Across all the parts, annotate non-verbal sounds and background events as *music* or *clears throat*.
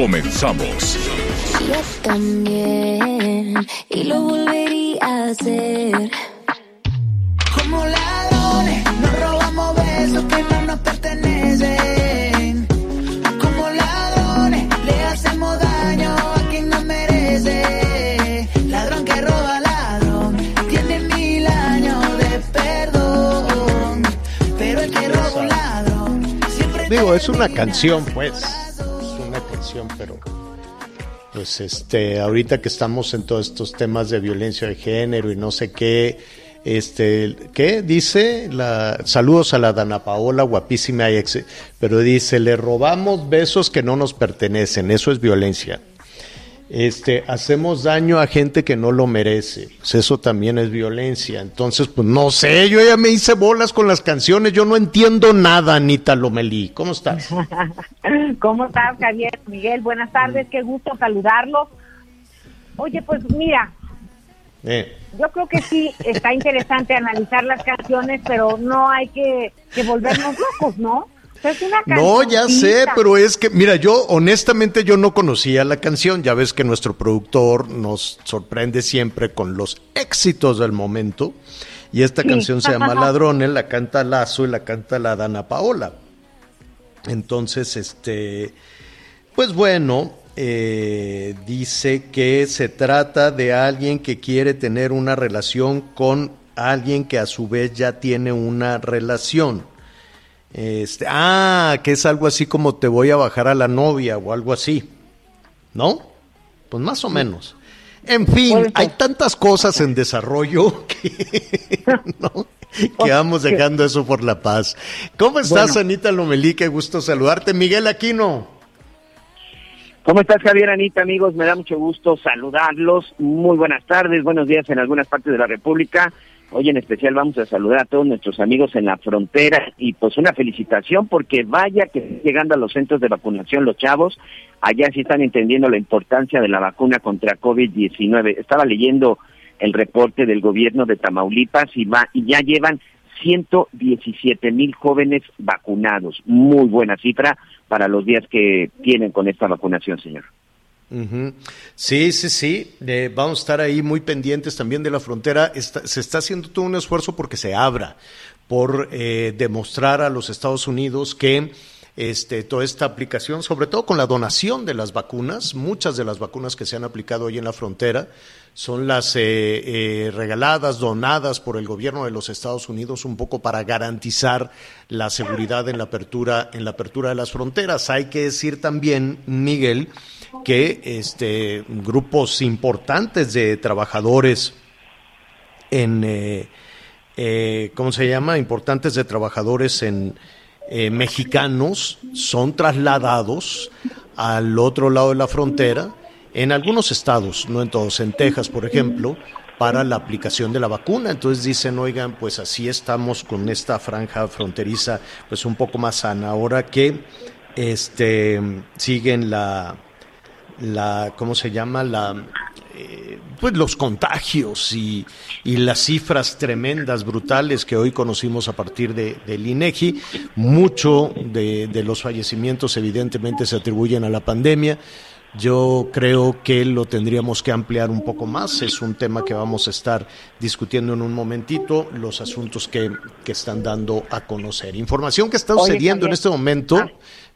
Comenzamos. Yo también, y lo volvería a hacer. Como ladrones, nos robamos besos que no nos pertenecen. Como ladrones, le hacemos daño a quien no merece. Ladrón que roba ladrón, tiene mil años de perdón. Pero el que roba un ladrón, siempre Digo, es una canción, pues. Pero. Pues este, ahorita que estamos en todos estos temas de violencia de género y no sé qué, este, ¿qué? Dice, la, saludos a la Dana Paola, guapísima pero dice, le robamos besos que no nos pertenecen, eso es violencia. Este, hacemos daño a gente que no lo merece, pues eso también es violencia. Entonces, pues no sé, yo ya me hice bolas con las canciones, yo no entiendo nada, Anita Lomelí. ¿Cómo estás? *laughs* ¿Cómo estás, Javier? Miguel, buenas tardes, qué gusto saludarlos. Oye, pues mira, Eh. yo creo que sí está interesante analizar las canciones, pero no hay que, que volvernos locos, ¿no? Es una No, ya sé, pero es que, mira, yo honestamente yo no conocía la canción, ya ves que nuestro productor nos sorprende siempre con los éxitos del momento, y esta Sí. canción se llama *laughs* Ladrones, la canta Lazo y la canta la Dana Paola. Entonces, este, pues bueno, eh, dice que se trata de alguien que quiere tener una relación con alguien que a su vez ya tiene una relación. Este, ah, que es algo así como te voy a bajar a la novia o algo así. ¿No? Pues más o menos. En fin, hay tantas cosas en desarrollo que, *laughs* ¿no? *laughs* que vamos dejando eso por la paz. ¿Cómo estás, Bueno. Anita Lomelí? Qué gusto saludarte. Miguel Aquino. ¿Cómo estás, Javier Anita, amigos? Me da mucho gusto saludarlos. Muy buenas tardes, buenos días en algunas partes de la República. Hoy en especial vamos a saludar a todos nuestros amigos en la frontera y pues una felicitación porque vaya que están llegando a los centros de vacunación los chavos. Allá sí están entendiendo la importancia de la vacuna contra COVID-19. Estaba leyendo el reporte del gobierno de Tamaulipas y, va, y ya llevan 117 mil jóvenes vacunados. Muy buena cifra para los días que tienen con esta vacunación, señor. Sí, sí, sí. Eh, vamos a estar ahí muy pendientes también de la frontera. Se está haciendo todo un esfuerzo porque se abra, por eh, demostrar a los Estados Unidos que este, toda esta aplicación, sobre todo con la donación de las vacunas, muchas de las vacunas que se han aplicado hoy en la frontera son las eh, eh, regaladas, donadas por el gobierno de los Estados Unidos un poco para garantizar la seguridad en la apertura, en la apertura de las fronteras. Hay que decir también, Miguel, que este grupos importantes de trabajadores en eh, eh, ¿cómo se llama? importantes de trabajadores en eh, mexicanos son trasladados al otro lado de la frontera en algunos estados, no en todos, en Texas, por ejemplo, para la aplicación de la vacuna. Entonces dicen, oigan, pues así estamos con esta franja fronteriza, pues un poco más sana. Ahora que este siguen la, la ¿cómo se llama? La eh, pues los contagios y, y las cifras tremendas, brutales que hoy conocimos a partir de, del INEGI. Mucho de, de los fallecimientos evidentemente se atribuyen a la pandemia. Yo creo que lo tendríamos que ampliar un poco más. Es un tema que vamos a estar discutiendo en un momentito, los asuntos que, que están dando a conocer. Información que está sucediendo en este momento. Ah.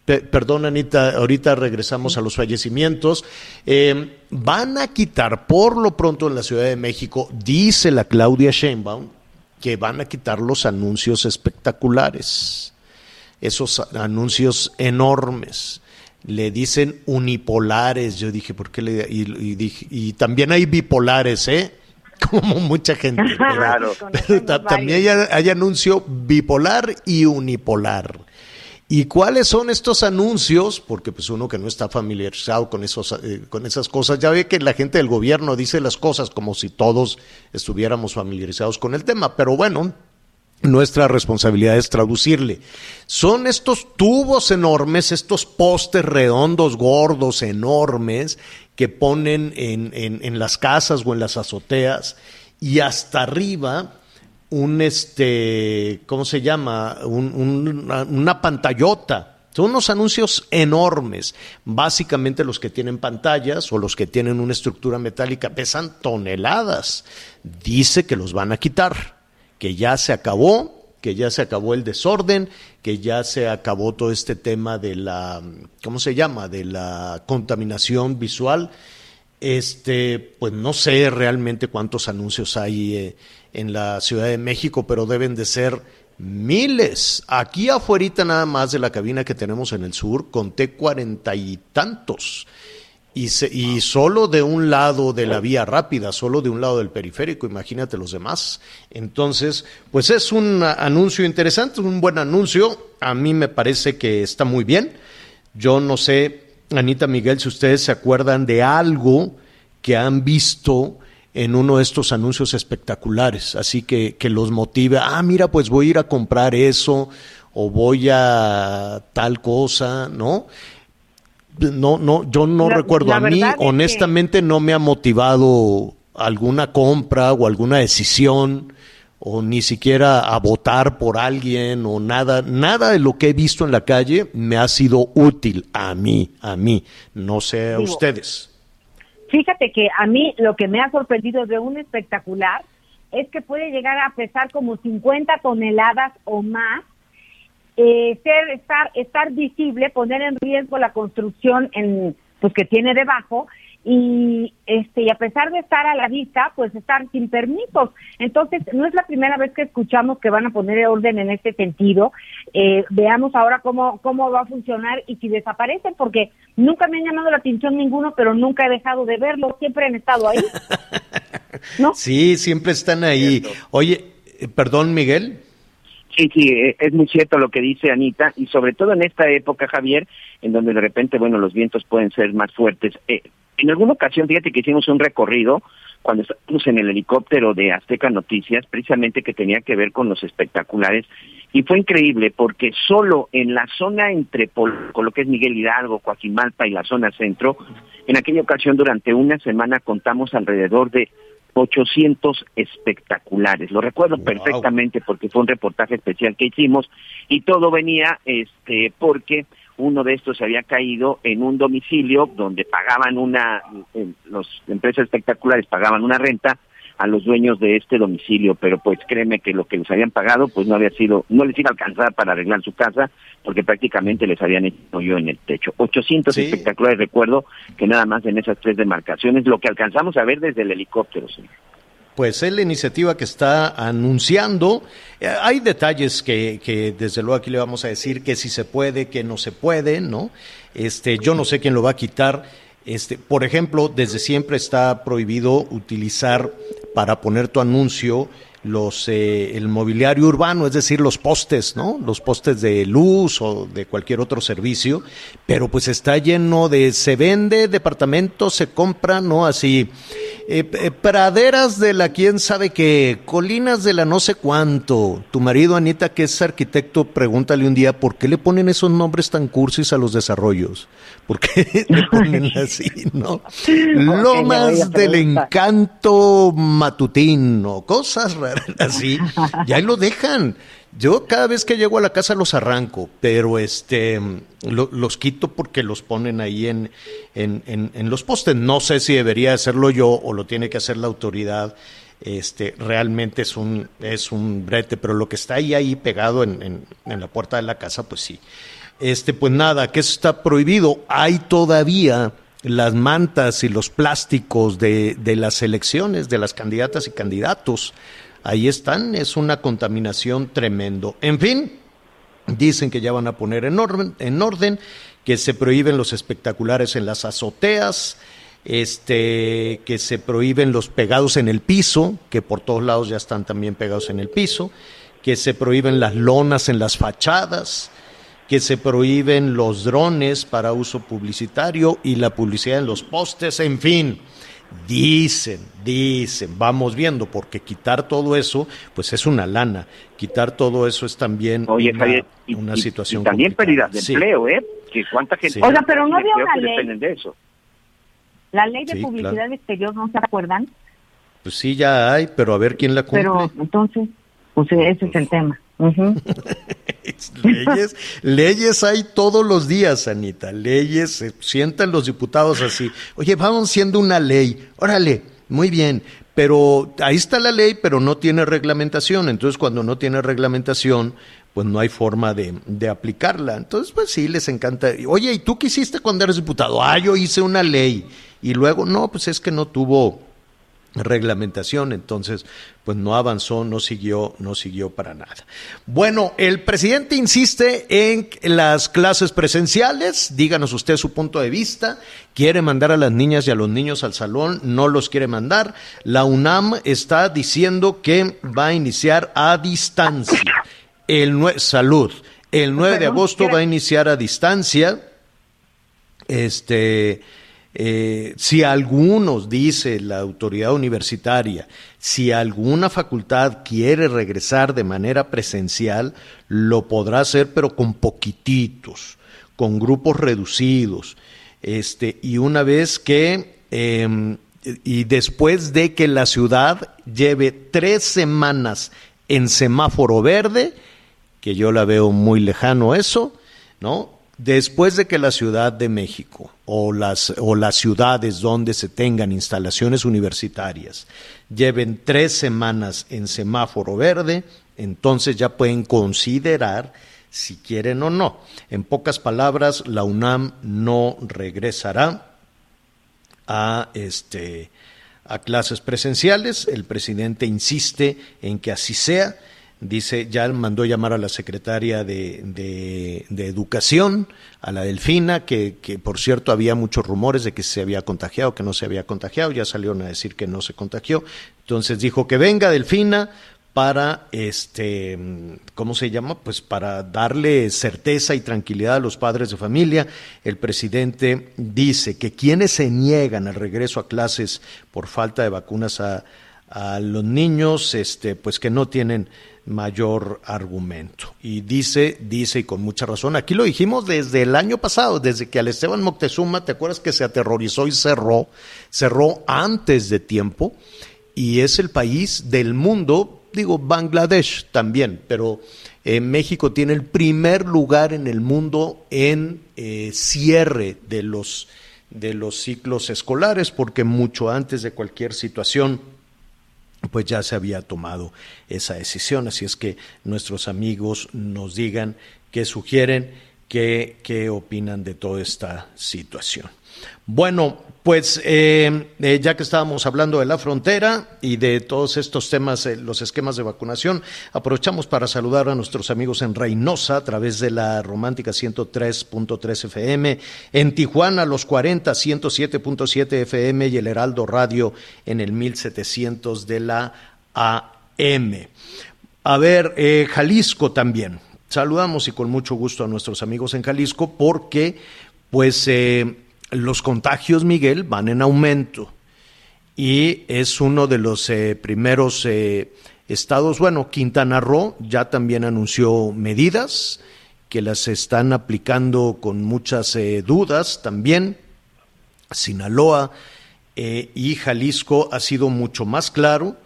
Pe- perdón, Anita, ahorita regresamos a los fallecimientos. Eh, van a quitar por lo pronto en la Ciudad de México, dice la Claudia Sheinbaum, que van a quitar los anuncios espectaculares, esos anuncios enormes. Le dicen unipolares. Yo dije, ¿por qué le.? Y, y dije, y también hay bipolares, ¿eh? *laughs* Como mucha gente. *laughs* Claro. *laughs* pero ta- también hay, hay anuncio bipolar y unipolar. ¿Y cuáles son estos anuncios? Porque pues uno que no está familiarizado con, esos, eh, con esas cosas, ya ve que la gente del gobierno dice las cosas como si todos estuviéramos familiarizados con el tema, pero bueno, nuestra responsabilidad es traducirle. Son estos tubos enormes, estos postes redondos, gordos, enormes, que ponen en, en- en las casas o en las azoteas, y hasta arriba un este, ¿cómo se llama? Un- un- una, pantallota. Son unos anuncios enormes. Básicamente los que tienen pantallas o los que tienen una estructura metálica pesan toneladas. Dice que los van a quitar, que ya se acabó, que ya se acabó el desorden, que ya se acabó todo este tema de la, ¿cómo se llama? De la contaminación visual. Este, pues no sé realmente cuántos anuncios hay eh, en la Ciudad de México, pero deben de ser miles. Aquí afuera nada más de la cabina que tenemos en el sur, conté cuarenta y tantos. Y, se- y solo de un lado de la vía rápida, solo de un lado del periférico, imagínate los demás. Entonces, pues es un anuncio interesante, un buen anuncio. A mí me parece que está muy bien. Yo no sé, Anita Miguel, si ustedes se acuerdan de algo que han visto en uno de estos anuncios espectaculares, así que, que los motive, ah, mira, pues voy a ir a comprar eso o voy a tal cosa, ¿no? No, no, yo no La- recuerdo. la A mí, que- honestamente, no me ha motivado alguna compra o alguna decisión o ni siquiera a votar por alguien o nada, nada de lo que he visto en la calle me ha sido útil a mí, a mí, no sé a Digo, ustedes. Fíjate que a mí lo que me ha sorprendido de un espectacular es que puede llegar a pesar como 50 toneladas o más, eh, ser estar estar visible, poner en riesgo la construcción en pues que tiene debajo y este y a pesar de estar a la vista, pues estar sin permisos. Entonces, no es la primera vez que escuchamos que van a poner orden en este sentido. Eh, veamos ahora cómo cómo va a funcionar y si desaparecen, porque nunca me han llamado la atención ninguno, pero nunca he dejado de verlos, siempre han estado ahí. *laughs* ¿No? Sí, siempre están ahí. Oye, eh, perdón, Miguel. Sí, sí, eh, es muy cierto lo que dice Anita, y sobre todo en esta época, Javier, en donde de repente, bueno, los vientos pueden ser más fuertes. Eh, en alguna ocasión, fíjate que hicimos un recorrido cuando estábamos en el helicóptero de Azteca Noticias, precisamente que tenía que ver con los espectaculares, y fue increíble porque solo en la zona entre Pol- con lo que es Miguel Hidalgo, Coajimalpa y la zona centro, en aquella ocasión durante una semana contamos alrededor de 800 espectaculares. Lo recuerdo Wow. perfectamente porque fue un reportaje especial que hicimos y todo venía este porque uno de estos se había caído en un domicilio donde pagaban una los empresas espectaculares pagaban una renta a los dueños de este domicilio, pero pues créeme que lo que les habían pagado pues no había sido, no les iba a alcanzar para arreglar su casa porque prácticamente les habían hecho yo en el techo. 800 Sí. espectaculares, recuerdo que nada más en esas tres demarcaciones, lo que alcanzamos a ver desde el helicóptero, señor. Pues es la iniciativa que está anunciando. Eh, hay detalles que, que desde luego aquí le vamos a decir que si se puede, que no se puede, ¿no? Este, yo no sé quién lo va a quitar. Este, por ejemplo, desde siempre está prohibido utilizar para poner tu anuncio los eh, el mobiliario urbano, es decir, los postes, ¿no? Los postes de luz o de cualquier otro servicio, pero pues está lleno de se vende departamento, se compra, ¿no? Así eh, eh, praderas de la quién sabe qué, colinas de la no sé cuánto. Tu marido Anita, que es arquitecto, pregúntale un día por qué le ponen esos nombres tan cursis a los desarrollos. ¿Por qué *laughs* le ponen *laughs* así, no? Lomas del encanto matutino, cosas raras así. Y ahí lo dejan. Yo cada vez que llego a la casa los arranco, pero este lo- los quito porque los ponen ahí en, en, en- en los postes. No sé si debería hacerlo yo o lo tiene que hacer la autoridad. Este realmente es un es un brete, pero lo que está ahí ahí pegado en, en- la puerta de la casa, pues sí. Este, pues nada, que eso está prohibido. Hay todavía las mantas y los plásticos de, de las elecciones, de las candidatas y candidatos. Ahí están, es una contaminación tremendo. En fin, dicen que ya van a poner en orden, en orden que se prohíben los espectaculares en las azoteas, este, que se prohíben los pegados en el piso, que por todos lados ya están también pegados en el piso, que se prohíben las lonas en las fachadas, que se prohíben los drones para uso publicitario y la publicidad en los postes, en fin. Dicen, dicen, vamos viendo, porque quitar todo eso, pues es una lana. Quitar todo eso es también Oye, una, Javier, y, una y- situación. y también complicada. pérdidas de Sí. empleo, ¿eh? Que cuánta gente Sí. Oiga, pero no había una ley. dependen de eso. La ley de Sí, publicidad claro. exterior, ¿no se acuerdan? Pues sí, ya hay, pero a ver quién la cumple. Pero entonces, pues ese es el tema. *laughs* Leyes, leyes hay todos los días, Anita. Leyes, se sientan los diputados así. Oye, vamos siendo una ley. Órale, muy bien. Pero ahí está la ley, pero no tiene reglamentación. Entonces, cuando no tiene reglamentación, pues no hay forma de, de aplicarla. Entonces, pues sí, les encanta. Oye, ¿y tú qué hiciste cuando eres diputado? Ah, yo hice una ley. Y luego, no, pues es que no tuvo reglamentación, entonces pues no avanzó, no siguió, no siguió para nada. Bueno, el presidente insiste en las clases presenciales, díganos usted su punto de vista, quiere mandar a las niñas y a los niños al salón, no los quiere mandar. La UNAM está diciendo que va a iniciar a distancia. El salud. El 9 de agosto ¿quiere- va a iniciar a distancia. Este, eh, si algunos, dice la autoridad universitaria, si alguna facultad quiere regresar de manera presencial, lo podrá hacer, pero con poquititos, con grupos reducidos. Este, y una vez que, eh, y después de que la ciudad lleve tres semanas en semáforo verde, que yo la veo muy lejano eso, ¿no? Después de que la Ciudad de México o las, o las ciudades donde se tengan instalaciones universitarias lleven tres semanas en semáforo verde, entonces ya pueden considerar si quieren o no. En pocas palabras, la UNAM no regresará a este a clases presenciales. El presidente insiste en que así sea. Dice, ya mandó llamar a la secretaria de, de- Educación, a la Delfina, que, que por cierto había muchos rumores de que se había contagiado, que no se había contagiado, ya salieron a decir que no se contagió. Entonces dijo que venga Delfina para, este, ¿cómo se llama? Pues para darle certeza y tranquilidad a los padres de familia. El presidente dice que quienes se niegan al regreso a clases por falta de vacunas a, a los niños, este, pues que no tienen mayor argumento. Y dice, dice y con mucha razón, aquí lo dijimos desde el año pasado, desde que al Esteban Moctezuma, ¿te acuerdas que se aterrorizó y cerró? Cerró antes de tiempo y es el país del mundo, digo Bangladesh también, pero eh, México tiene el primer lugar en el mundo en eh, cierre de los, de los ciclos escolares, porque mucho antes de cualquier situación pues ya se había tomado esa decisión. Así es que nuestros amigos nos digan qué sugieren, qué, qué opinan de toda esta situación. Bueno, pues eh, eh, ya que estábamos hablando de la frontera y de todos estos temas, eh, los esquemas de vacunación, aprovechamos para saludar a nuestros amigos en Reynosa a través de la romántica 103.3 FM, en Tijuana los 40, 107.7 FM y el Heraldo Radio en el 1700 de la AM. A ver, Jalisco también. Saludamos y con mucho gusto a nuestros amigos en Jalisco porque, pues, eh, los contagios, Miguel, van en aumento y es uno de los eh, primeros eh, estados, bueno, Quintana Roo ya también anunció medidas que las están aplicando con muchas eh, dudas también. Sinaloa eh, y Jalisco ha sido mucho más claro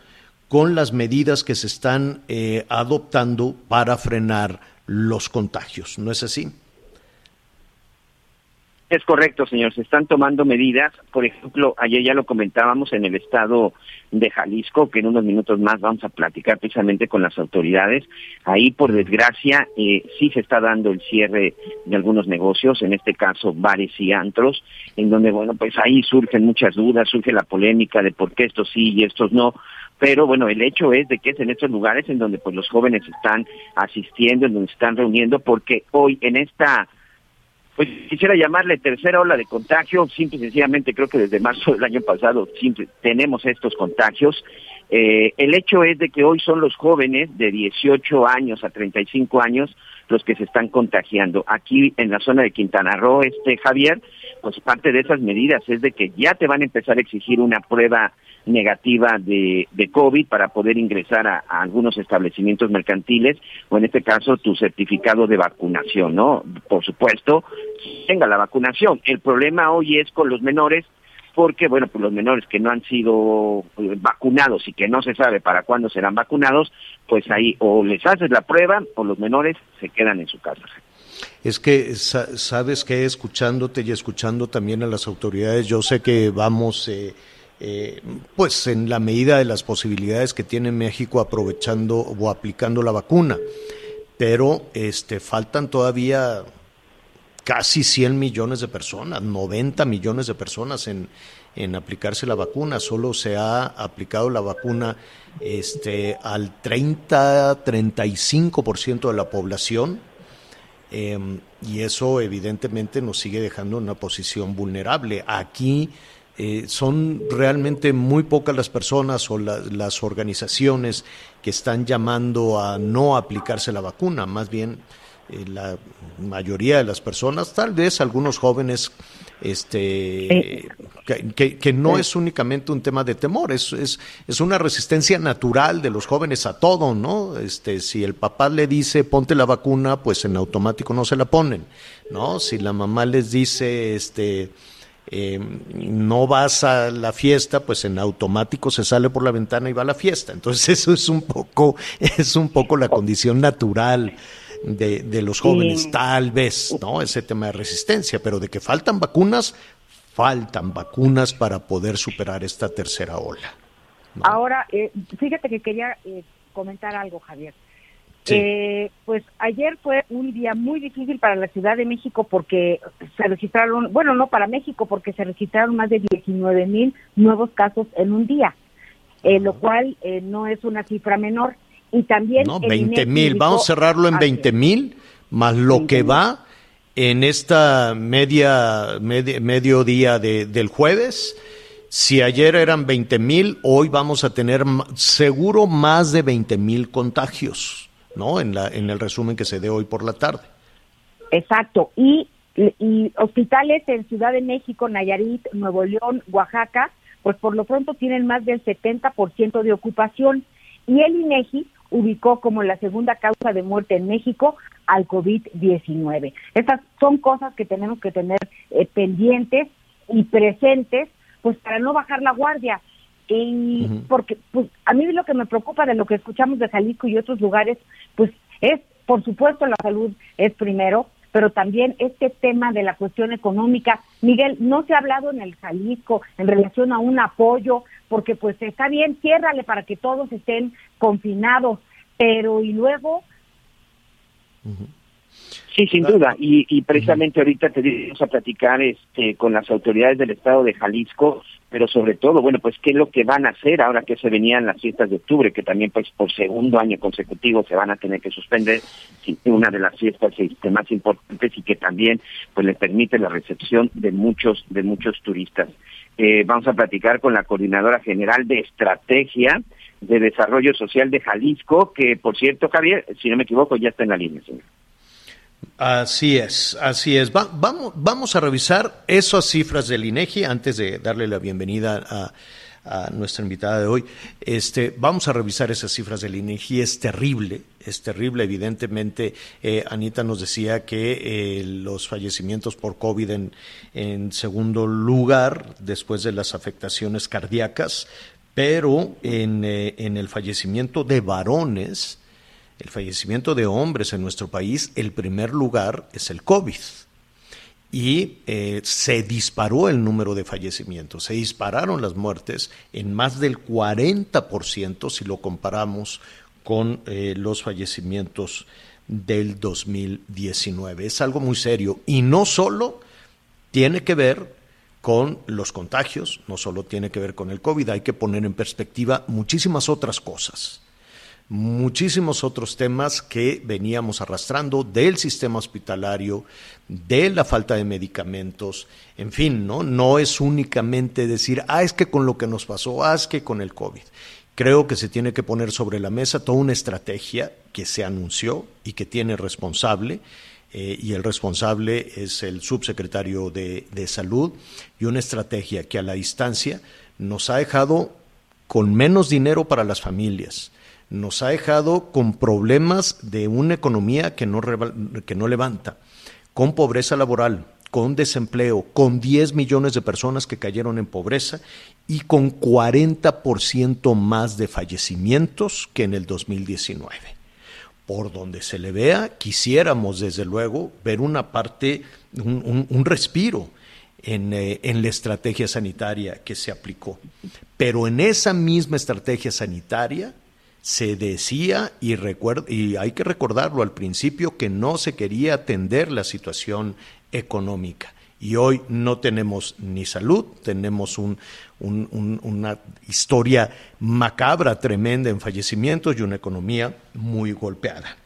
con las medidas que se están eh, adoptando para frenar los contagios. ¿No es así? Es correcto, señor. Se están tomando medidas. Por ejemplo, ayer ya lo comentábamos en el estado de Jalisco, que en unos minutos más vamos a platicar precisamente con las autoridades. Ahí, por desgracia, eh, sí se está dando el cierre de algunos negocios, en este caso bares y antros, en donde, bueno, pues ahí surgen muchas dudas, surge la polémica de por qué estos sí y estos no. Pero bueno, el hecho es de que es en estos lugares en donde pues los jóvenes están asistiendo, en donde se están reuniendo, porque hoy en esta pues quisiera llamarle tercera ola de contagio, simple y sencillamente creo que desde marzo del año pasado simple, tenemos estos contagios. Eh, el hecho es de que hoy son los jóvenes de 18 años a 35 años los que se están contagiando. Aquí en la zona de Quintana Roo, este Javier, pues parte de esas medidas es de que ya te van a empezar a exigir una prueba negativa de, de COVID para poder ingresar a, algunos establecimientos mercantiles o en este caso tu certificado de vacunación, ¿no? Por supuesto, tenga la vacunación. El problema hoy es con los menores porque, bueno, pues los menores que no han sido eh, vacunados y que no se sabe para cuándo serán vacunados, pues ahí o les haces la prueba o los menores se quedan en su casa. Es que sabes que escuchándote y escuchando también a las autoridades, yo sé que vamos, eh, eh, pues en la medida de las posibilidades que tiene México aprovechando o aplicando la vacuna, pero este faltan todavía casi 100 millones de personas, 90 millones de personas en, en aplicarse la vacuna. Solo se ha aplicado la vacuna este, al 30-35% de la población. Eh, y eso evidentemente nos sigue dejando en una posición vulnerable. Aquí eh, son realmente muy pocas las personas o la, las organizaciones que están llamando a no aplicarse la vacuna, más bien eh, la mayoría de las personas, tal vez algunos jóvenes, este, que, que, no es únicamente un tema de temor, es, es, es, una resistencia natural de los jóvenes a todo, ¿no? Este, si el papá le dice ponte la vacuna, pues en automático no se la ponen, ¿no? Si la mamá les dice, este, eh, no vas a la fiesta, pues en automático se sale por la ventana y va a la fiesta. Entonces *laughs* eso es un poco, es un poco la condición natural de, de los jóvenes, sí. tal vez, ¿no? Ese tema de resistencia, pero de que faltan vacunas, faltan vacunas para poder superar esta tercera ola. ¿no? Ahora, eh, fíjate que quería eh, comentar algo, Javier. Sí. Eh, pues ayer fue un día muy difícil para la Ciudad de México porque se registraron, bueno, no para México, porque se registraron más de 19 mil nuevos casos en un día, eh, lo cual eh, no es una cifra menor. Y también... No, 20 mil, vamos a cerrarlo en 20 mil, más lo 20, que va en esta media, media medio día de, del jueves. Si ayer eran 20 mil, hoy vamos a tener seguro más de 20 mil contagios, ¿no? En, la, en el resumen que se dé hoy por la tarde. Exacto. Y, y hospitales en Ciudad de México, Nayarit, Nuevo León, Oaxaca, pues por lo pronto tienen más del 70% de ocupación. Y el INEGI ubicó como la segunda causa de muerte en México al COVID-19. Estas son cosas que tenemos que tener eh, pendientes y presentes, pues para no bajar la guardia. Y uh -huh. porque pues, a mí lo que me preocupa de lo que escuchamos de Jalisco y otros lugares, pues es, por supuesto, la salud es primero, pero también este tema de la cuestión económica. Miguel, no se ha hablado en el Jalisco en relación a un apoyo, porque pues está bien, ciérrale para que todos estén confinados, pero y luego... Uh -huh. Sí, sin duda, y, y precisamente ahorita te vamos a platicar este, con las autoridades del estado de Jalisco, pero sobre todo, bueno, pues qué es lo que van a hacer ahora que se venían las fiestas de octubre, que también pues por segundo año consecutivo se van a tener que suspender, una de las fiestas este, más importantes y que también pues le permite la recepción de muchos, de muchos turistas. Eh, vamos a platicar con la coordinadora general de estrategia de desarrollo social de Jalisco, que por cierto, Javier, si no me equivoco, ya está en la línea, señor. Así es, así es. Va, vamos, a revisar esas cifras del INEGI antes de darle la bienvenida a, nuestra invitada de hoy. Este, vamos a revisar esas cifras del INEGI. Es terrible, es terrible. Evidentemente, eh, Anita nos decía que eh, los fallecimientos por COVID en, segundo lugar, después de las afectaciones cardíacas, pero en, eh, en el fallecimiento de varones, el fallecimiento de hombres en nuestro país, el primer lugar es el COVID. Y eh, se disparó el número de fallecimientos, se dispararon las muertes en más del 40% si lo comparamos con eh, los fallecimientos del 2019. Es algo muy serio y no solo tiene que ver con los contagios, no solo tiene que ver con el COVID, hay que poner en perspectiva muchísimas otras cosas muchísimos otros temas que veníamos arrastrando del sistema hospitalario, de la falta de medicamentos, en fin, ¿no? No es únicamente decir, ah, es que con lo que nos pasó, ah, es que con el COVID. Creo que se tiene que poner sobre la mesa toda una estrategia que se anunció y que tiene responsable, eh, y el responsable es el subsecretario de, de Salud, y una estrategia que a la distancia nos ha dejado con menos dinero para las familias, nos ha dejado con problemas de una economía que no, que no levanta, con pobreza laboral, con desempleo, con 10 millones de personas que cayeron en pobreza y con 40% más de fallecimientos que en el 2019. Por donde se le vea, quisiéramos desde luego ver una parte, un, un, respiro en, eh, en, la estrategia sanitaria que se aplicó. Pero en esa misma estrategia sanitaria se decía, y, y hay que recordarlo al principio, que no se quería atender la situación económica. Y hoy no tenemos ni salud, tenemos un, una historia macabra, tremenda en fallecimientos y una economía muy golpeada.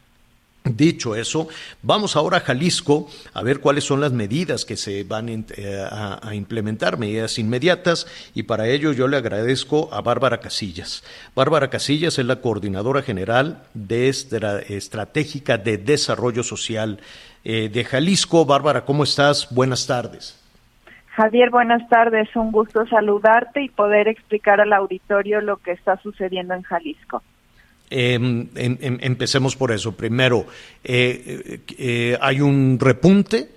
Dicho eso, vamos ahora a Jalisco a ver cuáles son las medidas que se van eh, a, implementar, medidas inmediatas, y para ello yo le agradezco a Bárbara Casillas. Bárbara Casillas es la coordinadora general de Estratégica de Desarrollo Social eh, de Jalisco. Bárbara, ¿cómo estás? Buenas tardes. Javier, buenas tardes. Un gusto saludarte y poder explicar al auditorio lo que está sucediendo en Jalisco. Em, empecemos por eso. Primero, eh, eh, hay un repunte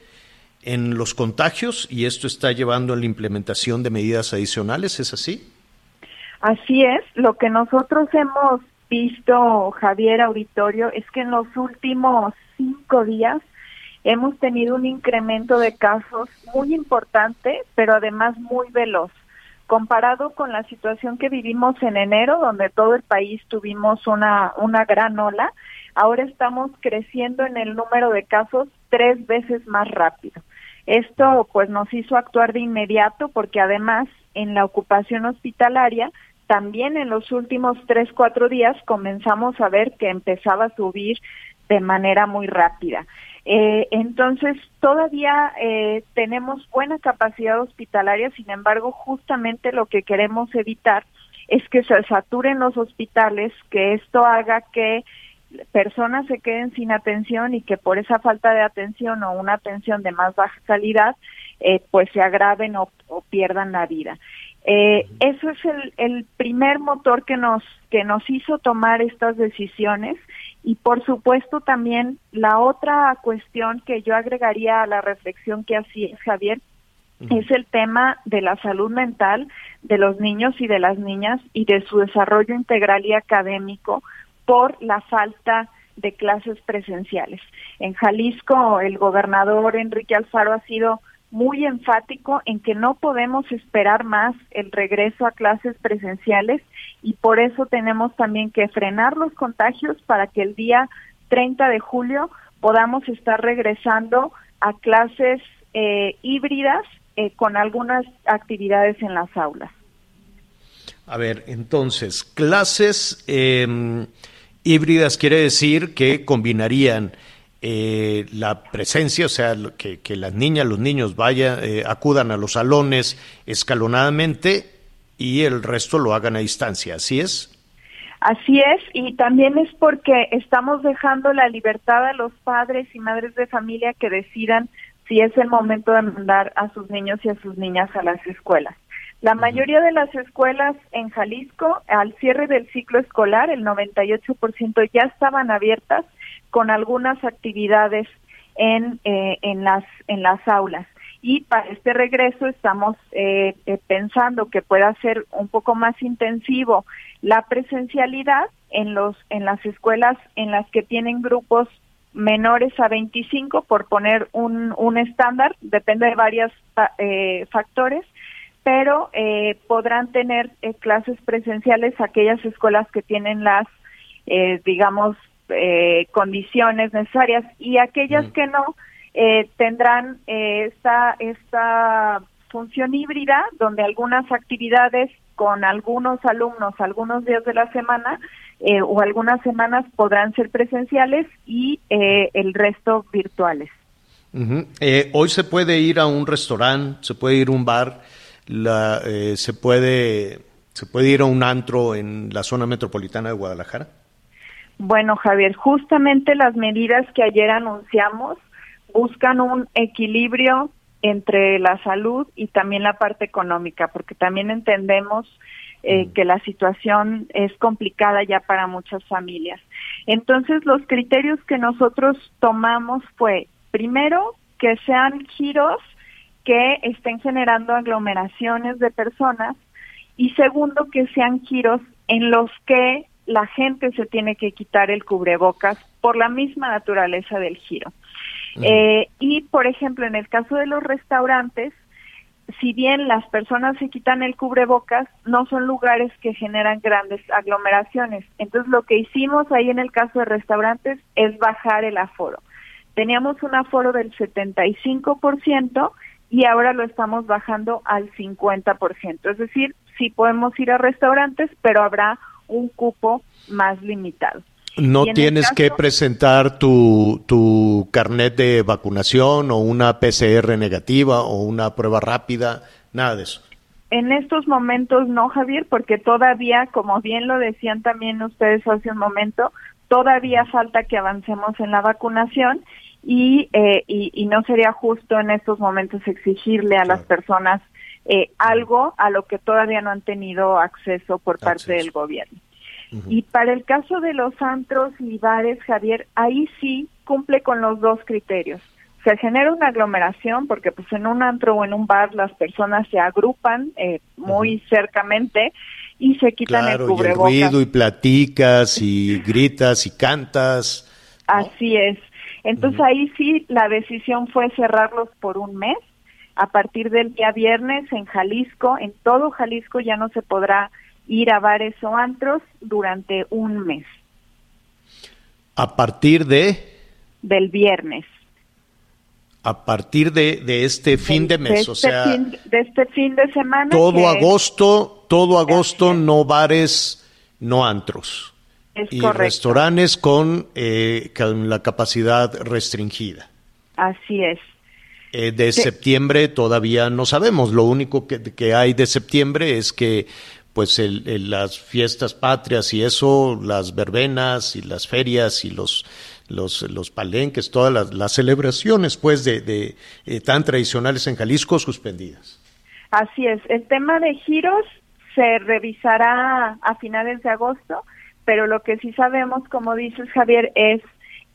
en los contagios y esto está llevando a la implementación de medidas adicionales, ¿es así? Así es. Lo que nosotros hemos visto, Javier Auditorio, es que en los últimos cinco días hemos tenido un incremento de casos muy importante, pero además muy veloz comparado con la situación que vivimos en enero, donde todo el país tuvimos una, una gran ola, ahora estamos creciendo en el número de casos tres veces más rápido. Esto pues nos hizo actuar de inmediato porque además en la ocupación hospitalaria también en los últimos tres, cuatro días comenzamos a ver que empezaba a subir de manera muy rápida. Eh, entonces, todavía eh, tenemos buena capacidad hospitalaria, sin embargo, justamente lo que queremos evitar es que se saturen los hospitales, que esto haga que personas se queden sin atención y que por esa falta de atención o una atención de más baja calidad, eh, pues se agraven o, pierdan la vida. Eh, eso es el, el primer motor que nos que nos hizo tomar estas decisiones y por supuesto también la otra cuestión que yo agregaría a la reflexión que hacía Javier es el tema de la salud mental de los niños y de las niñas y de su desarrollo integral y académico por la falta de clases presenciales. En Jalisco, el gobernador Enrique Alfaro ha sido muy enfático en que no podemos esperar más el regreso a clases presenciales y por eso tenemos también que frenar los contagios para que el día 30 de julio podamos estar regresando a clases eh, híbridas eh, con algunas actividades en las aulas. A ver, entonces, clases em, híbridas quiere decir que combinarían eh, la presencia, o sea, que, que, las niñas, los niños vayan, eh, acudan a los salones escalonadamente y el resto lo hagan a distancia, ¿así es? Así es, y también es porque estamos dejando la libertad a los padres y madres de familia que decidan si es el momento de mandar a sus niños y a sus niñas a las escuelas. La mayoría de las escuelas en Jalisco, al cierre del ciclo escolar, el 98% ya estaban abiertas con algunas actividades en, eh, en, las, en las aulas. Y para este regreso estamos eh, eh, pensando que pueda ser un poco más intensivo la presencialidad en, los, en las escuelas en las que tienen grupos menores a 25, por poner un, un estándar, depende de varios factores, pero podrán tener clases presenciales aquellas escuelas que tienen las, digamos, eh, condiciones necesarias y aquellas que no eh, tendrán eh, esta, esta función híbrida, donde algunas actividades con algunos alumnos algunos días de la semana eh, o algunas semanas podrán ser presenciales y eh, el resto virtuales. Eh, hoy se puede ir a un restaurante, se puede ir a un bar, la, eh, se puede se puede ir a un antro en la zona metropolitana de Guadalajara. Bueno, Javier, justamente las medidas que ayer anunciamos buscan un equilibrio entre la salud y también la parte económica, porque también entendemos eh, que la situación es complicada ya para muchas familias. Entonces, los criterios que nosotros tomamos fue, primero, que sean giros que estén generando aglomeraciones de personas y segundo, que sean giros en los que la gente se tiene que quitar el cubrebocas por la misma naturaleza del giro. Eh, y, por ejemplo, en el caso de los restaurantes, si bien las personas se quitan el cubrebocas, no son lugares que generan grandes aglomeraciones. Entonces, lo que hicimos ahí en el caso de restaurantes es bajar el aforo. Teníamos un aforo del 75% y ahora lo estamos bajando al 50%. Es decir, sí podemos ir a restaurantes, pero habrá un cupo más limitado. No tienes que presentar tu, tu carnet de vacunación o una PCR negativa o una prueba rápida, nada de eso. En estos momentos no, Javier, porque todavía, como bien lo decían también ustedes hace un momento, todavía falta que avancemos en la vacunación y, eh, y, y no sería justo en estos momentos exigirle a las personas eh, algo a lo que todavía no han tenido acceso por parte del gobierno. Y para el caso de los antros y bares, Javier, ahí sí cumple con los dos criterios. Se genera una aglomeración porque pues en un antro o en un bar las personas se agrupan eh, muy cercamente y se quitan el Claro, y el cubrebocas. ruido y platicas y gritas y cantas. Así es. Entonces ahí sí la decisión fue cerrarlos por un mes. A partir del día viernes en Jalisco, en todo Jalisco ya no se podrá ir a bares o antros durante un mes, A partir de, del viernes. a partir de, de este fin de mes, de o este sea, fin, de este fin de semana. todo agosto, todo agosto no bares, no antros. Es y correcto. restaurantes con, eh, con la capacidad restringida. Así es. Eh, de septiembre todavía no sabemos. Lo único que, que hay de septiembre es que pues el- el- las fiestas patrias y eso, las verbenas y las ferias y los los, los palenques, todas las, las celebraciones pues de, de, eh, tan tradicionales en Jalisco suspendidas. Así es. El tema de giros se revisará a finales de agosto, pero lo que sí sabemos, como dices Javier, es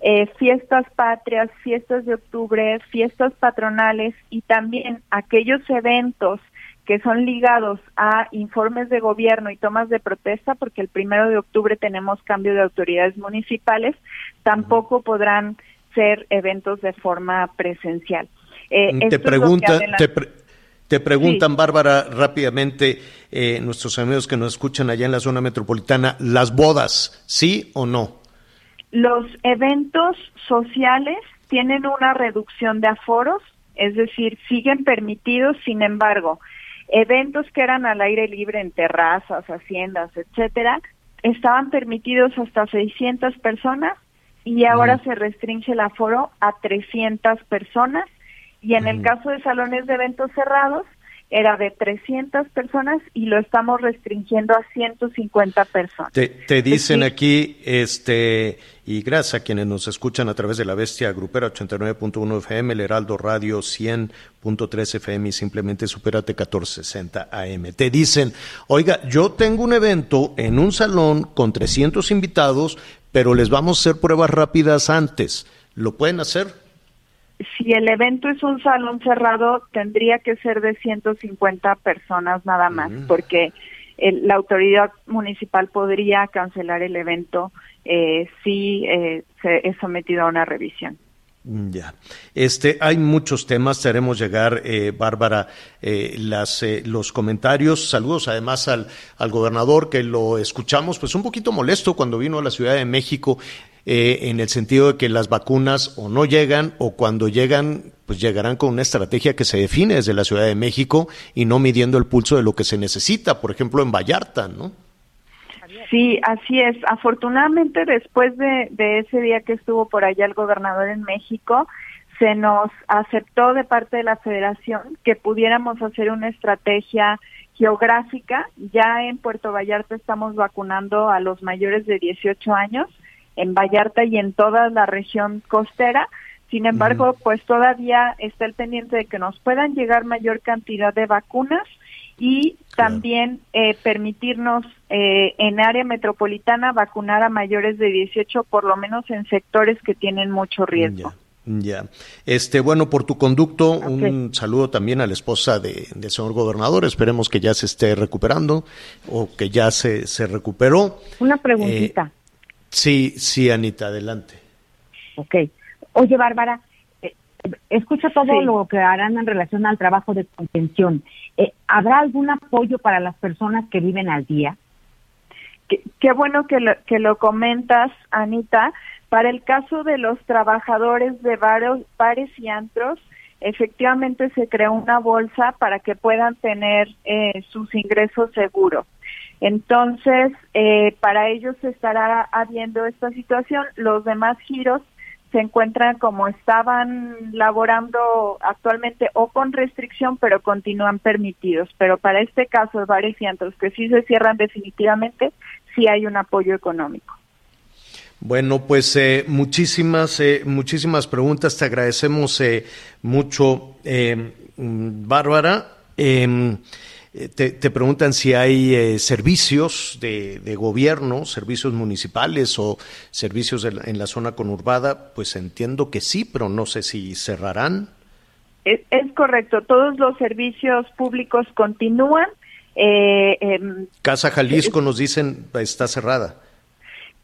eh, fiestas patrias, fiestas de octubre, fiestas patronales y también aquellos eventos que son ligados a informes de gobierno y tomas de protesta, porque el primero de octubre tenemos cambio de autoridades municipales, tampoco podrán ser eventos de forma presencial. Eh, es te lo que preguntan, adelanta- te, pre- te preguntan, Bárbara, rápidamente, eh, nuestros amigos que nos escuchan allá en la zona metropolitana, las bodas, ¿sí o no? Los eventos sociales tienen una reducción de aforos, es decir, siguen permitidos, sin embargo, eventos que eran al aire libre en terrazas, haciendas, etcétera, estaban permitidos hasta 600 personas y ahora se restringe el aforo a 300 personas y en el caso de salones de eventos cerrados era de 300 personas y lo estamos restringiendo a 150 personas. Te, te dicen Sí. aquí, este, y gracias a quienes nos escuchan a través de la Bestia Grupera 89.1 FM, el Heraldo Radio 100.3 FM y simplemente Superate 1460 AM. Te dicen, oiga, yo tengo un evento en un salón con 300 invitados, pero les vamos a hacer pruebas rápidas antes. ¿Lo pueden hacer? si el evento es un salón cerrado, tendría que ser de 150 personas nada más, porque el- la autoridad municipal podría cancelar el evento eh, si eh, se es sometido a una revisión. Mm, Ya. Este, hay muchos temas, te haremos llegar, eh, Bárbara, eh, las, eh, los comentarios. Saludos además al, al gobernador que lo escuchamos, pues un poquito molesto cuando vino a la Ciudad de México, eh, en el sentido de que las vacunas o no llegan o cuando llegan, pues llegarán con una estrategia que se define desde la Ciudad de México y no midiendo el pulso de lo que se necesita, por ejemplo, en Vallarta, ¿no? Sí, así es. Afortunadamente, después de, de ese día que estuvo por allá el gobernador en México, se nos aceptó de parte de la federación que pudiéramos hacer una estrategia geográfica. Ya en Puerto Vallarta estamos vacunando a los mayores de 18 años, en Vallarta y en toda la región costera. Sin embargo, pues todavía está el pendiente de que nos puedan llegar mayor cantidad de vacunas y también eh, permitirnos eh, en área metropolitana vacunar a mayores de 18, por lo menos en sectores que tienen mucho riesgo. Ya. Este, bueno, por tu conducto, un saludo también a la esposa de, del señor gobernador. Esperemos que ya se esté recuperando o que ya se, se recuperó. Una preguntita. Eh, sí, sí, Anita, adelante. Ok. Oye, Bárbara, eh, escucha todo lo que harán en relación al trabajo de contención. Eh, ¿Habrá algún apoyo para las personas que viven al día? Qué, qué bueno que lo, que lo comentas, Anita para el caso de los trabajadores de bares, bares y antros, efectivamente se creó una bolsa para que puedan tener eh, sus ingresos seguros. Entonces, eh, para ellos se estará habiendo esta situación. Los demás giros se encuentran como estaban laborando actualmente o con restricción, pero continúan permitidos. Pero para este caso, bares y antros que sí se cierran definitivamente, sí hay un apoyo económico. Bueno, pues eh, muchísimas, eh, muchísimas preguntas. Te agradecemos eh, mucho, eh, mm, Bárbara. Em, eh, te, te, preguntan si hay eh, servicios de, de, gobierno, servicios municipales o servicios de, en la zona conurbada. Pues entiendo que sí, pero no sé si cerrarán. Es, es correcto. Todos los servicios públicos continúan. Eh, Casa Jalisco nos dicen está cerrada.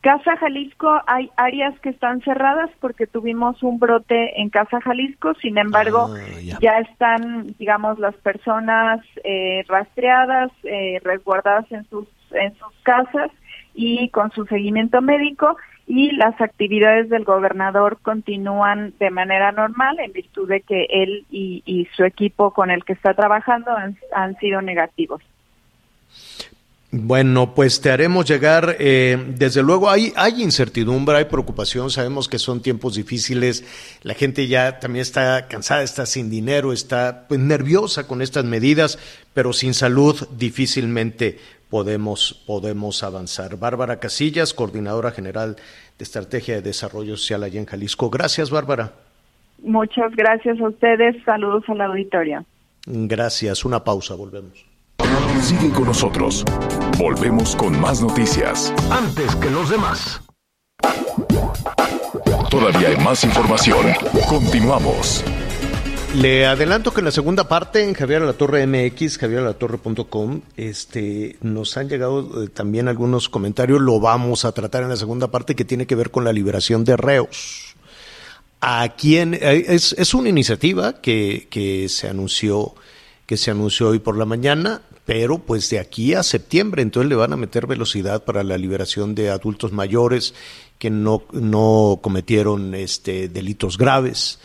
Casa Jalisco hay áreas que están cerradas porque tuvimos un brote en Casa Jalisco, sin embargo ah, ya. ya. están, digamos, las personas eh, rastreadas, eh, resguardadas en sus, en sus casas y con su seguimiento médico y las actividades del gobernador continúan de manera normal en virtud de que él y, y su equipo con el que está trabajando han, han sido negativos. Bueno, pues te haremos llegar, eh, desde luego hay, hay incertidumbre, hay preocupación, sabemos que son tiempos difíciles, la gente ya también está cansada, está sin dinero, está pues, nerviosa con estas medidas, pero sin salud difícilmente podemos, podemos avanzar. Bárbara Casillas, coordinadora general de Estrategia de Desarrollo Social allá en Jalisco. Gracias, Bárbara. Muchas gracias a ustedes, saludos a la auditoria. Gracias, una pausa, volvemos. Sigue con nosotros. Volvemos con más noticias. Antes que los demás. Todavía hay más información. Continuamos. Le adelanto que en la segunda parte, en Javier La Torre MX, javieralatorre.com, este, nos han llegado eh, también algunos comentarios. Lo vamos a tratar en la segunda parte que tiene que ver con la liberación de reos. A quien eh, es, es una iniciativa que, que se anunció que se anunció hoy por la mañana, pero pues de aquí a septiembre, entonces le van a meter velocidad para la liberación de adultos mayores que no, no cometieron este, delitos graves,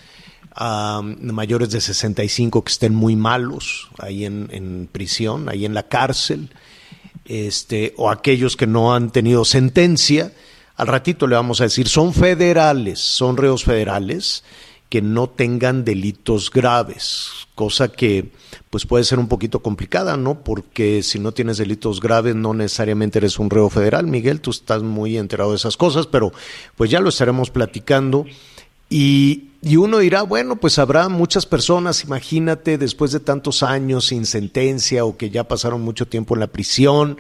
mayores de 65 que estén muy malos ahí en, en prisión, ahí en la cárcel, este, o aquellos que no han tenido sentencia. Al ratito le vamos a decir, son federales, son reos federales que no tengan delitos graves, cosa que pues puede ser un poquito complicada, ¿no? Porque si no tienes delitos graves no necesariamente eres un reo federal, Miguel, tú estás muy enterado de esas cosas, pero pues ya lo estaremos platicando. Y, y, uno dirá, bueno, pues habrá muchas personas, imagínate, después de tantos años sin sentencia o que ya pasaron mucho tiempo en la prisión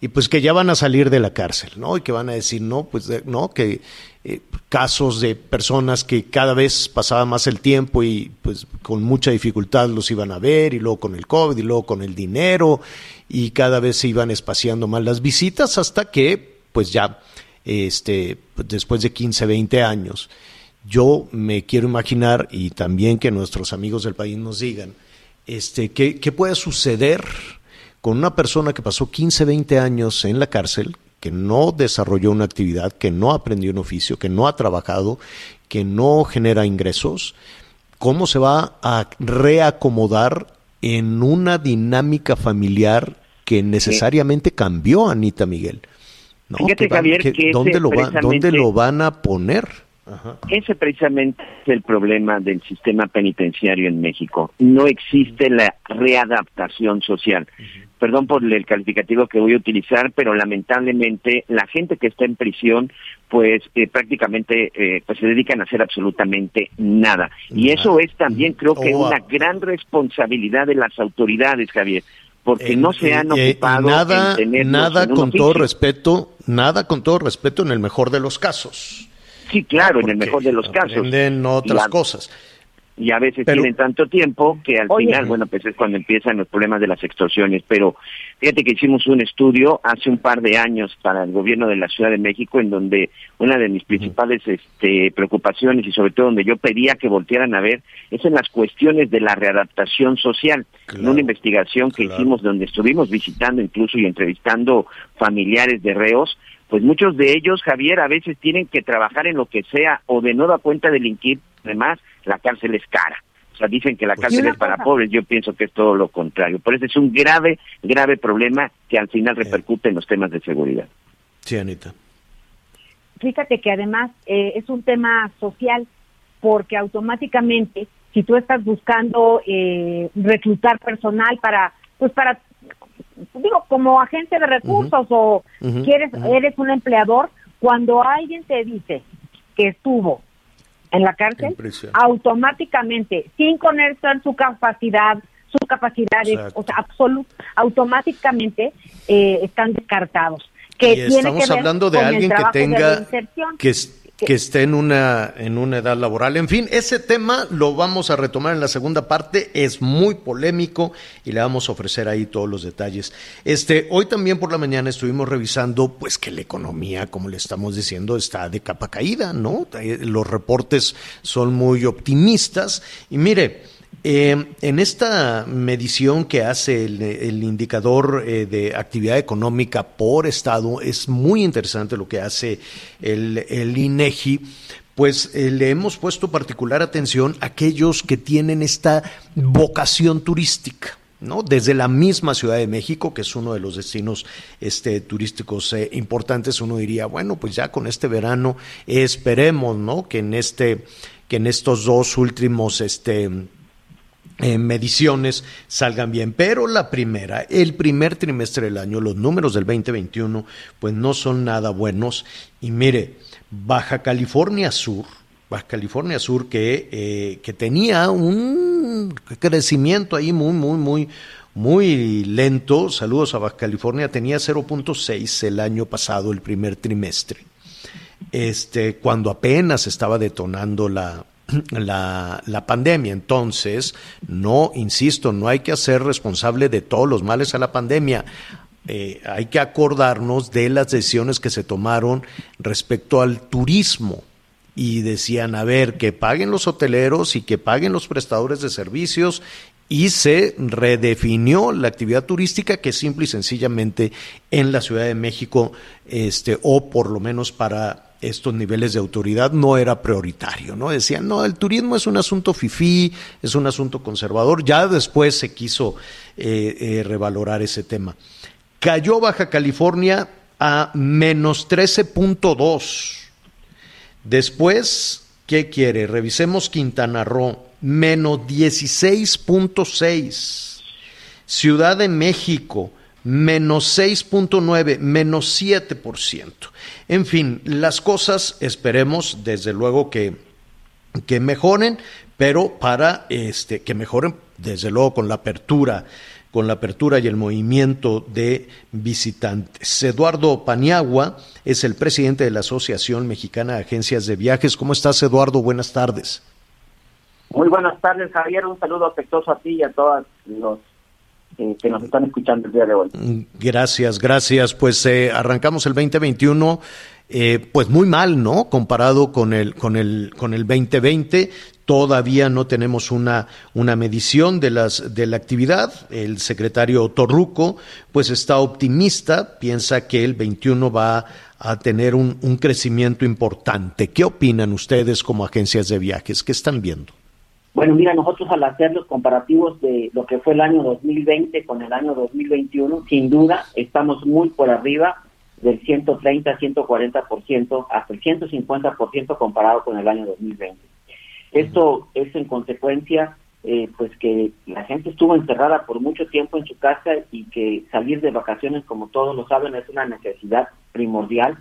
y pues que ya van a salir de la cárcel, ¿no? Y que van a decir, no, pues no, que eh, casos de personas que cada vez pasaba más el tiempo y pues con mucha dificultad los iban a ver y luego con el COVID y luego con el dinero y cada vez se iban espaciando más las visitas hasta que pues ya este pues después de 15, 20 años yo me quiero imaginar y también que nuestros amigos del país nos digan este qué, puede suceder con una persona que pasó 15, 20 años en la cárcel, que no desarrolló una actividad, que no aprendió un oficio, que no ha trabajado, que no genera ingresos, cómo se va a reacomodar en una dinámica familiar que necesariamente cambió, Anita Miguel. ¿no? Fíjate, Javier, que ¿dónde, lo ¿Dónde lo van a poner? Ese precisamente es el problema del sistema penitenciario en México. No existe la readaptación social. Perdón por el calificativo que voy a utilizar, pero lamentablemente la gente que está en prisión, pues eh, prácticamente eh, pues se dedican a hacer absolutamente nada. Y eso es también creo que una gran responsabilidad de las autoridades, Javier porque no se han eh, ocupado nada, nada con todo respeto, nada con todo respeto en el mejor de los casos. Sí, claro, en el mejor de los casos. Aprenden otras cosas. Y a veces tienen tanto tiempo que al final, bueno, pues es cuando empiezan los problemas de las extorsiones. Pero fíjate que hicimos un estudio hace un par de años para el gobierno de la Ciudad de México, en donde una de mis principales este, preocupaciones y sobre todo donde yo pedía que voltearan a ver es en las cuestiones de la readaptación social. En una investigación que hicimos donde estuvimos visitando incluso y entrevistando familiares de reos, pues muchos de ellos, Javier, a veces tienen que trabajar en lo que sea o de nueva cuenta delinquir, además la cárcel es cara. O sea, dicen que la pues cárcel es para pobres, yo pienso que es todo lo contrario. Por eso es un grave, grave problema que al final repercute en los temas de seguridad. Sí, Anita. Fíjate que además eh, es un tema social, porque automáticamente, si tú estás buscando eh, reclutar personal para, pues para digo, como agente de recursos o quieres, eres un empleador, cuando alguien te dice que estuvo en la cárcel, automáticamente, sin conocer su capacidad, sus capacidades, o sea, absolut, automáticamente eh, están descartados. Que estamos hablando de alguien que tenga que, que esté en una, en una edad laboral. En fin, ese tema lo vamos a retomar en la segunda parte, es muy polémico y le vamos a ofrecer ahí todos los detalles. Este, hoy también por la mañana estuvimos revisando pues que la economía, como le estamos diciendo, está de capa caída, ¿no? Eh, los reportes son muy optimistas y mire, eh, en esta medición que hace el, indicador eh, de actividad económica por estado, es muy interesante lo que hace el, INEGI, pues eh, le hemos puesto particular atención a aquellos que tienen esta vocación turística. ¿no? Desde la misma Ciudad de México, que es uno de los destinos este, turísticos importantes, uno diría, bueno, pues ya con este verano esperemos, ¿no? Que en este, que en estos dos últimos, este, eh, mediciones salgan bien. Pero la primera, el primer trimestre del año, los números del 2021, pues no son nada buenos. Y mire, Baja California Sur, Baja California Sur, que, eh, que tenía un crecimiento ahí muy, muy, muy, muy lento. Saludos a Baja California, tenía 0.6 el año pasado, el primer trimestre. Este, cuando apenas estaba detonando la, *clears throat* la, la, pandemia. Entonces, no, insisto, no hay que hacer responsable de todos los males a la pandemia. Eh, hay que acordarnos de las decisiones que se tomaron respecto al turismo. Y decían, a ver, que paguen los hoteleros y que paguen los prestadores de servicios y se redefinió la actividad turística que simple y sencillamente en la Ciudad de México, este, o por lo menos para estos niveles de autoridad no era prioritario, ¿no? Decían, no, el turismo es un asunto fifí, es un asunto conservador, ya después se quiso eh, eh, revalorar ese tema. Cayó Baja California a menos 13.2. Después, ¿qué quiere? Revisemos Quintana Roo, menos 16.6. Ciudad de México, menos 6.9, menos 7%. En fin, las cosas esperemos desde luego que, que mejoren, pero para este, que mejoren desde luego con la apertura con la apertura y el movimiento de visitantes. Eduardo Paniagua es el presidente de la Asociación Mexicana de Agencias de Viajes. ¿Cómo estás, Eduardo? Buenas tardes. Muy buenas tardes, Javier. Un saludo afectuoso a ti y a todos los eh, que nos están escuchando el día de hoy. Gracias, gracias. Pues eh, arrancamos el 2021. Eh, pues muy mal, ¿no? Comparado con el, con el, con el 2020, todavía no tenemos una, una medición de, las, de la actividad. El secretario Torruco, pues está optimista, piensa que el 21 va a tener un, un crecimiento importante. ¿Qué opinan ustedes como agencias de viajes? ¿Qué están viendo? Bueno, mira, nosotros al hacer los comparativos de lo que fue el año 2020 con el año 2021, sin duda estamos muy por arriba del 130, 140%, hasta el 150% comparado con el año 2020. Esto es en consecuencia, eh, pues que la gente estuvo encerrada por mucho tiempo en su casa y que salir de vacaciones, como todos lo saben, es una necesidad primordial.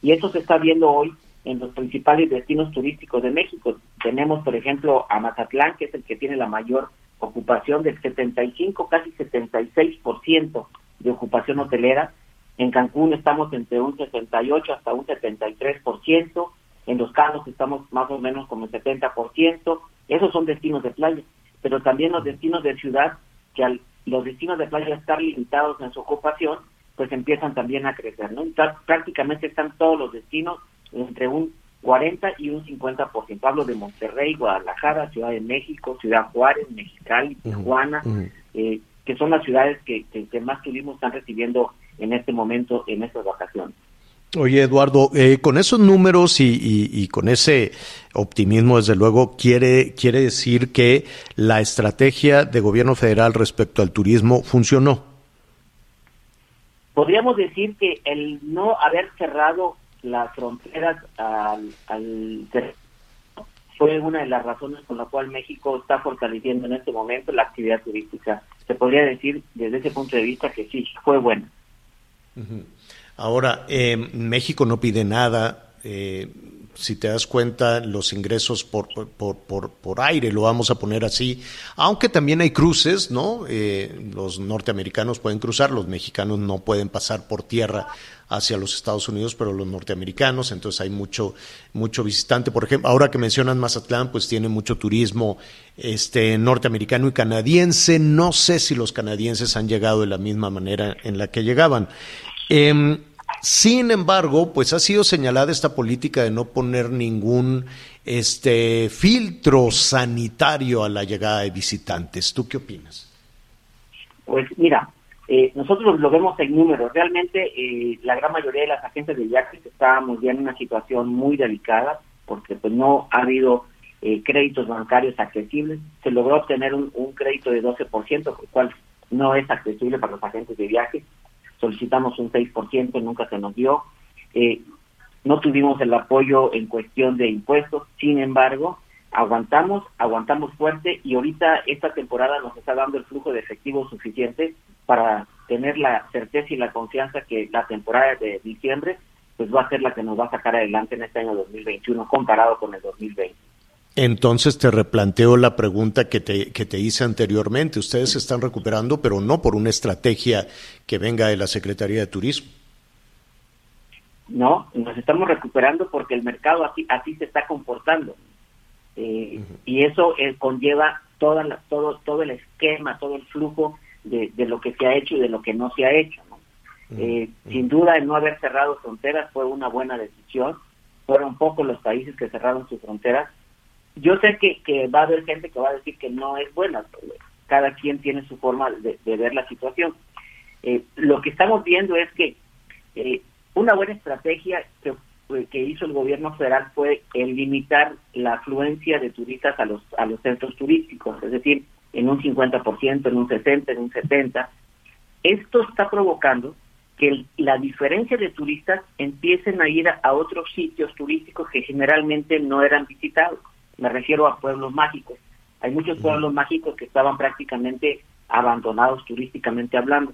Y eso se está viendo hoy en los principales destinos turísticos de México. Tenemos, por ejemplo, a Mazatlán, que es el que tiene la mayor ocupación del 75, casi 76% de ocupación hotelera. En Cancún estamos entre un 68 hasta un 73%. En Los Cabos estamos más o menos como el 70%. Esos son destinos de playa. Pero también los destinos de ciudad, que al los destinos de playa estar limitados en su ocupación, pues empiezan también a crecer. ¿no? Prácticamente están todos los destinos entre un 40 y un 50%. Hablo de Monterrey, Guadalajara, Ciudad de México, Ciudad Juárez, Mexicali, Tijuana, eh, que son las ciudades que, que, más turismo están recibiendo en este momento en estas vacaciones. Oye, Eduardo, eh, con esos números y, y, con ese optimismo, desde luego, quiere, quiere decir que la estrategia de gobierno federal respecto al turismo funcionó. Podríamos decir que el no haber cerrado las fronteras al, fue una de las razones con la cual México está fortaleciendo en este momento la actividad turística. Se podría decir desde ese punto de vista que sí, fue buena. Ahora, eh, México no pide nada. Eh, si te das cuenta, los ingresos por, por, por, por, aire, lo vamos a poner así, aunque también hay cruces, ¿no? Eh, los norteamericanos pueden cruzar, los mexicanos no pueden pasar por tierra hacia los Estados Unidos, pero los norteamericanos, entonces hay mucho, mucho visitante. Por ejemplo, ahora que mencionan Mazatlán, pues tiene mucho turismo este, norteamericano y canadiense. No sé si los canadienses han llegado de la misma manera en la que llegaban. Em, sin embargo, pues ha sido señalada esta política de no poner ningún este filtro sanitario a la llegada de visitantes. ¿Tú qué opinas? Pues mira, eh, nosotros lo vemos en números. Realmente eh, la gran mayoría de las agencias de viajes estábamos ya en una situación muy delicada porque pues no ha habido eh, créditos bancarios accesibles. Se logró obtener un, crédito de 12%, el cual no es accesible para los agentes de viajes. Solicitamos un 6%, nunca se nos dio. no tuvimos el apoyo en cuestión de impuestos. Sin embargo, aguantamos, aguantamos fuerte y ahorita esta temporada nos está dando el flujo de efectivo suficiente para tener la certeza y la confianza que la temporada de diciembre pues va a ser la que nos va a sacar adelante en este año 2021 comparado con el 2020. Entonces te replanteo la pregunta que te, que te hice anteriormente. Ustedes se están recuperando, pero no por una estrategia que venga de la Secretaría de Turismo. No, nos estamos recuperando porque el mercado así, así se está comportando. Eh, y eso eh, conlleva toda la, todo, todo el esquema, todo el flujo de, lo que se ha hecho y de lo que no se ha hecho. Eh, sin duda, el no haber cerrado fronteras fue una buena decisión. Fueron pocos los países que cerraron sus fronteras. Yo sé que, que va a haber gente que va a decir que no es buena. Cada quien tiene su forma de, ver la situación. Eh, lo que estamos viendo es que eh, una buena estrategia que, que hizo el gobierno federal fue el limitar la afluencia de turistas a los a los centros turísticos, es decir, en un 50%, en un 60%, en un 70%. Esto está provocando que la diferencia de turistas empiecen a ir a, otros sitios turísticos que generalmente no eran visitados. Me refiero a pueblos mágicos. Hay muchos pueblos mágicos que estaban prácticamente abandonados turísticamente hablando.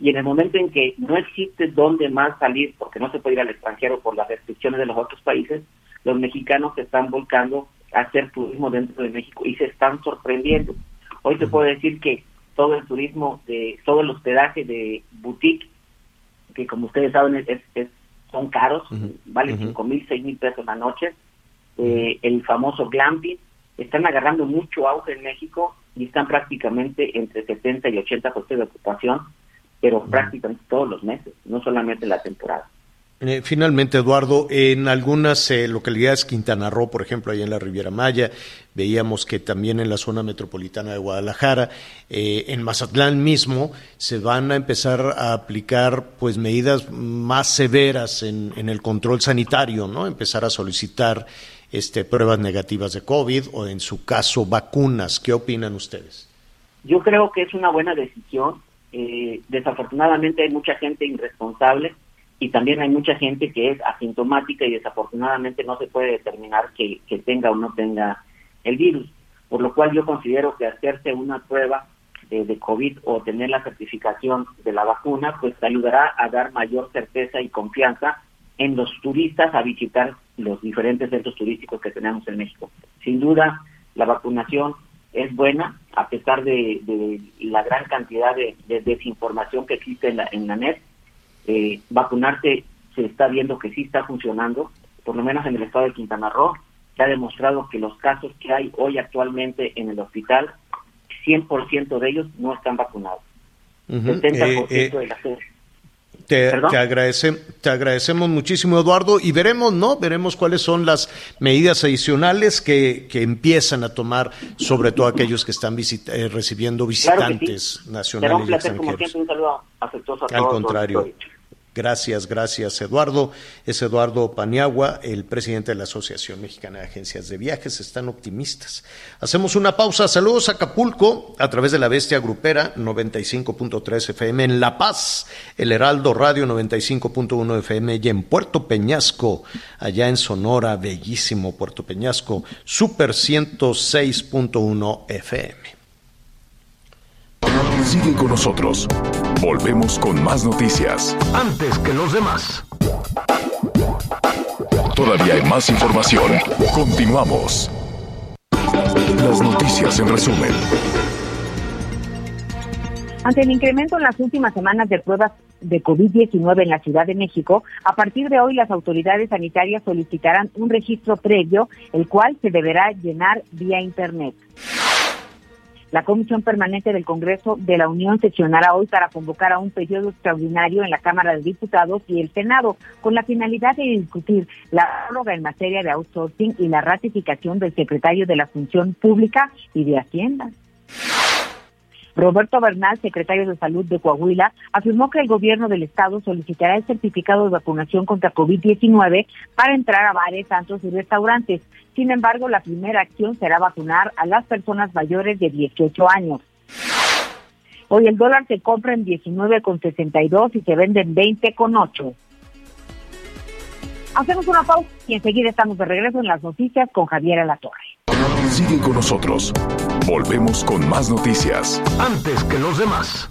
Y en el momento en que no existe dónde más salir, porque no se puede ir al extranjero por las restricciones de los otros países, los mexicanos se están volcando a hacer turismo dentro de México y se están sorprendiendo. Hoy te puedo decir que todo el turismo, de todo el hospedaje de boutique, que como ustedes saben es, son caros, vale cinco mil, seis mil pesos la noche, eh, el famoso glamping, están agarrando mucho auge en México y están prácticamente entre 70 y 80 costes de ocupación, pero prácticamente todos los meses, no solamente la temporada. Eh, finalmente, Eduardo, en algunas eh, localidades, Quintana Roo, por ejemplo, ahí en la Riviera Maya, veíamos que también en la zona metropolitana de Guadalajara, eh, en Mazatlán mismo, se van a empezar a aplicar pues medidas más severas en, en el control sanitario, ¿no? Empezar a solicitar este, pruebas negativas de COVID o en su caso vacunas. ¿Qué opinan ustedes? Yo creo que es una buena decisión. Eh, desafortunadamente hay mucha gente irresponsable y también hay mucha gente que es asintomática y desafortunadamente no se puede determinar que, que tenga o no tenga el virus. Por lo cual yo considero que hacerse una prueba de, de, COVID o tener la certificación de la vacuna, pues ayudará a dar mayor certeza y confianza en los turistas a visitar los diferentes centros turísticos que tenemos en México. Sin duda, la vacunación es buena, a pesar de, de la gran cantidad de, de, desinformación que existe en la, en la net. Eh, vacunarse se está viendo que sí está funcionando, por lo menos en el estado de Quintana Roo. Se ha demostrado que los casos que hay hoy actualmente en el hospital, 100% de ellos no están vacunados. Uh -huh. 70% eh, eh, de la gente te, te, agradece, te, agradecemos muchísimo, Eduardo, y veremos, ¿no? Veremos cuáles son las medidas adicionales que, que empiezan a tomar, sobre todo aquellos que están visita, eh, recibiendo visitantes claro sí. nacionales un placer, y extranjeros. Como siempre, un saludo afectuoso a Al todos contrario. Gracias, gracias Eduardo. Es Eduardo Paniagua, el presidente de la Asociación Mexicana de Agencias de Viajes. Están optimistas. Hacemos una pausa. Saludos a Acapulco a través de la Bestia Grupera 95.3 FM en La Paz, el Heraldo Radio 95.1 FM y en Puerto Peñasco, allá en Sonora, bellísimo Puerto Peñasco, Super 106.1 FM. Sigue con nosotros. Volvemos con más noticias. Antes que los demás. Todavía hay más información. Continuamos. Las noticias en resumen. Ante el incremento en las últimas semanas de pruebas de COVID-19 en la Ciudad de México, a partir de hoy las autoridades sanitarias solicitarán un registro previo, el cual se deberá llenar vía Internet. La Comisión Permanente del Congreso de la Unión sesionará hoy para convocar a un periodo extraordinario en la Cámara de Diputados y el Senado con la finalidad de discutir la prórroga en materia de outsourcing y la ratificación del secretario de la Función Pública y de Hacienda. Roberto Bernal, secretario de Salud de Coahuila, afirmó que el gobierno del estado solicitará el certificado de vacunación contra COVID-19 para entrar a bares, antros y restaurantes. Sin embargo, la primera acción será vacunar a las personas mayores de 18 años. Hoy el dólar se compra en 19,62 y se vende en 20,8. Hacemos una pausa y enseguida estamos de regreso en las noticias con Javier Alatorre. Sigue con nosotros. Volvemos con más noticias. Antes que los demás.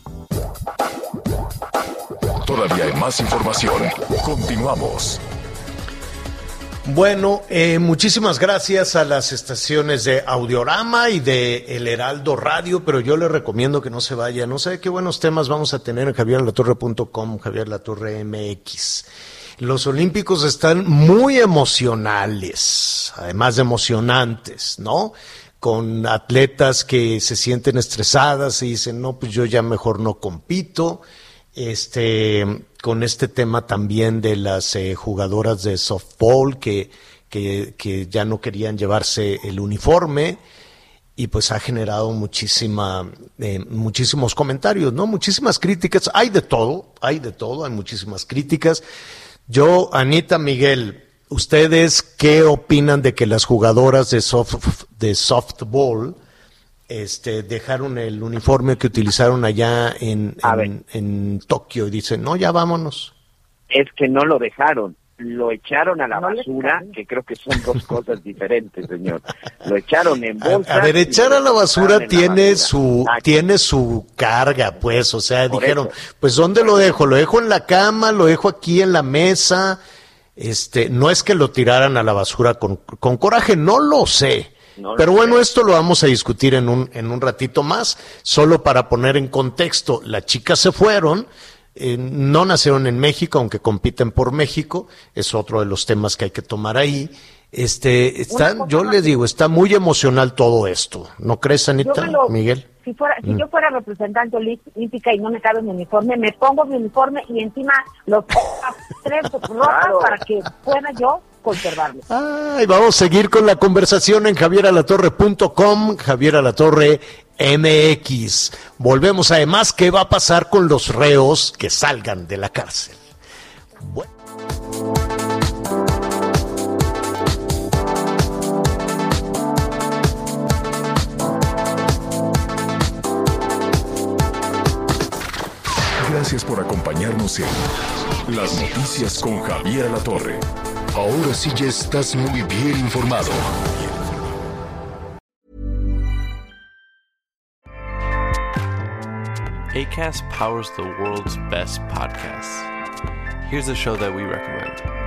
Todavía hay más información. Continuamos. Bueno, eh, muchísimas gracias a las estaciones de Audiorama y de El Heraldo Radio, pero yo le recomiendo que no se vaya. No sé qué buenos temas vamos a tener en javierlatorre.com, Javier Latorre MX. Los Olímpicos están muy emocionales, además de emocionantes, ¿no? Con atletas que se sienten estresadas y dicen, no, pues yo ya mejor no compito. Este, con este tema también de las eh, jugadoras de softball que, que, que ya no querían llevarse el uniforme y pues ha generado muchísima, eh, muchísimos comentarios, ¿no? Muchísimas críticas. Hay de todo, hay de todo, hay muchísimas críticas. Yo, Anita Miguel, ¿ustedes qué opinan de que las jugadoras de, soft, de softball este, dejaron el uniforme que utilizaron allá en, en, en, Tokio y dicen, no, ya vámonos? Es que no lo dejaron, lo echaron a la no basura, que creo que son dos cosas diferentes, señor. Lo echaron en bolsa. A, a ver, echar a la basura tiene basura. su tiene su carga, pues, o sea, dijeron, eso. pues ¿dónde lo dejo? Lo dejo en la cama, lo dejo aquí en la mesa. Este, no es que lo tiraran a la basura con, con coraje, no lo sé. No Pero bueno, sé. esto lo vamos a discutir en un, en un ratito más, solo para poner en contexto, las chicas se fueron, eh, no nacieron en México, aunque compiten por México, es otro de los temas que hay que tomar ahí. Este, está, yo les digo, está muy emocional todo esto. ¿No crees, Anita, lo, Miguel? Si, fuera, si mm. yo fuera representante olímpica y no me cabe mi uniforme, me pongo mi uniforme y encima los tres *laughs* ropas claro. para que pueda yo conservarlo. Ay, vamos a seguir con la conversación en javieralatorre.com, javieralatorre MX. Volvemos además qué va a pasar con los reos que salgan de la cárcel. Gracias por acompañarnos en Las Noticias con Javier Latorre. Ahora sí ya estás muy bien informado. ACAST powers the world's best podcasts. Here's a show that we recommend.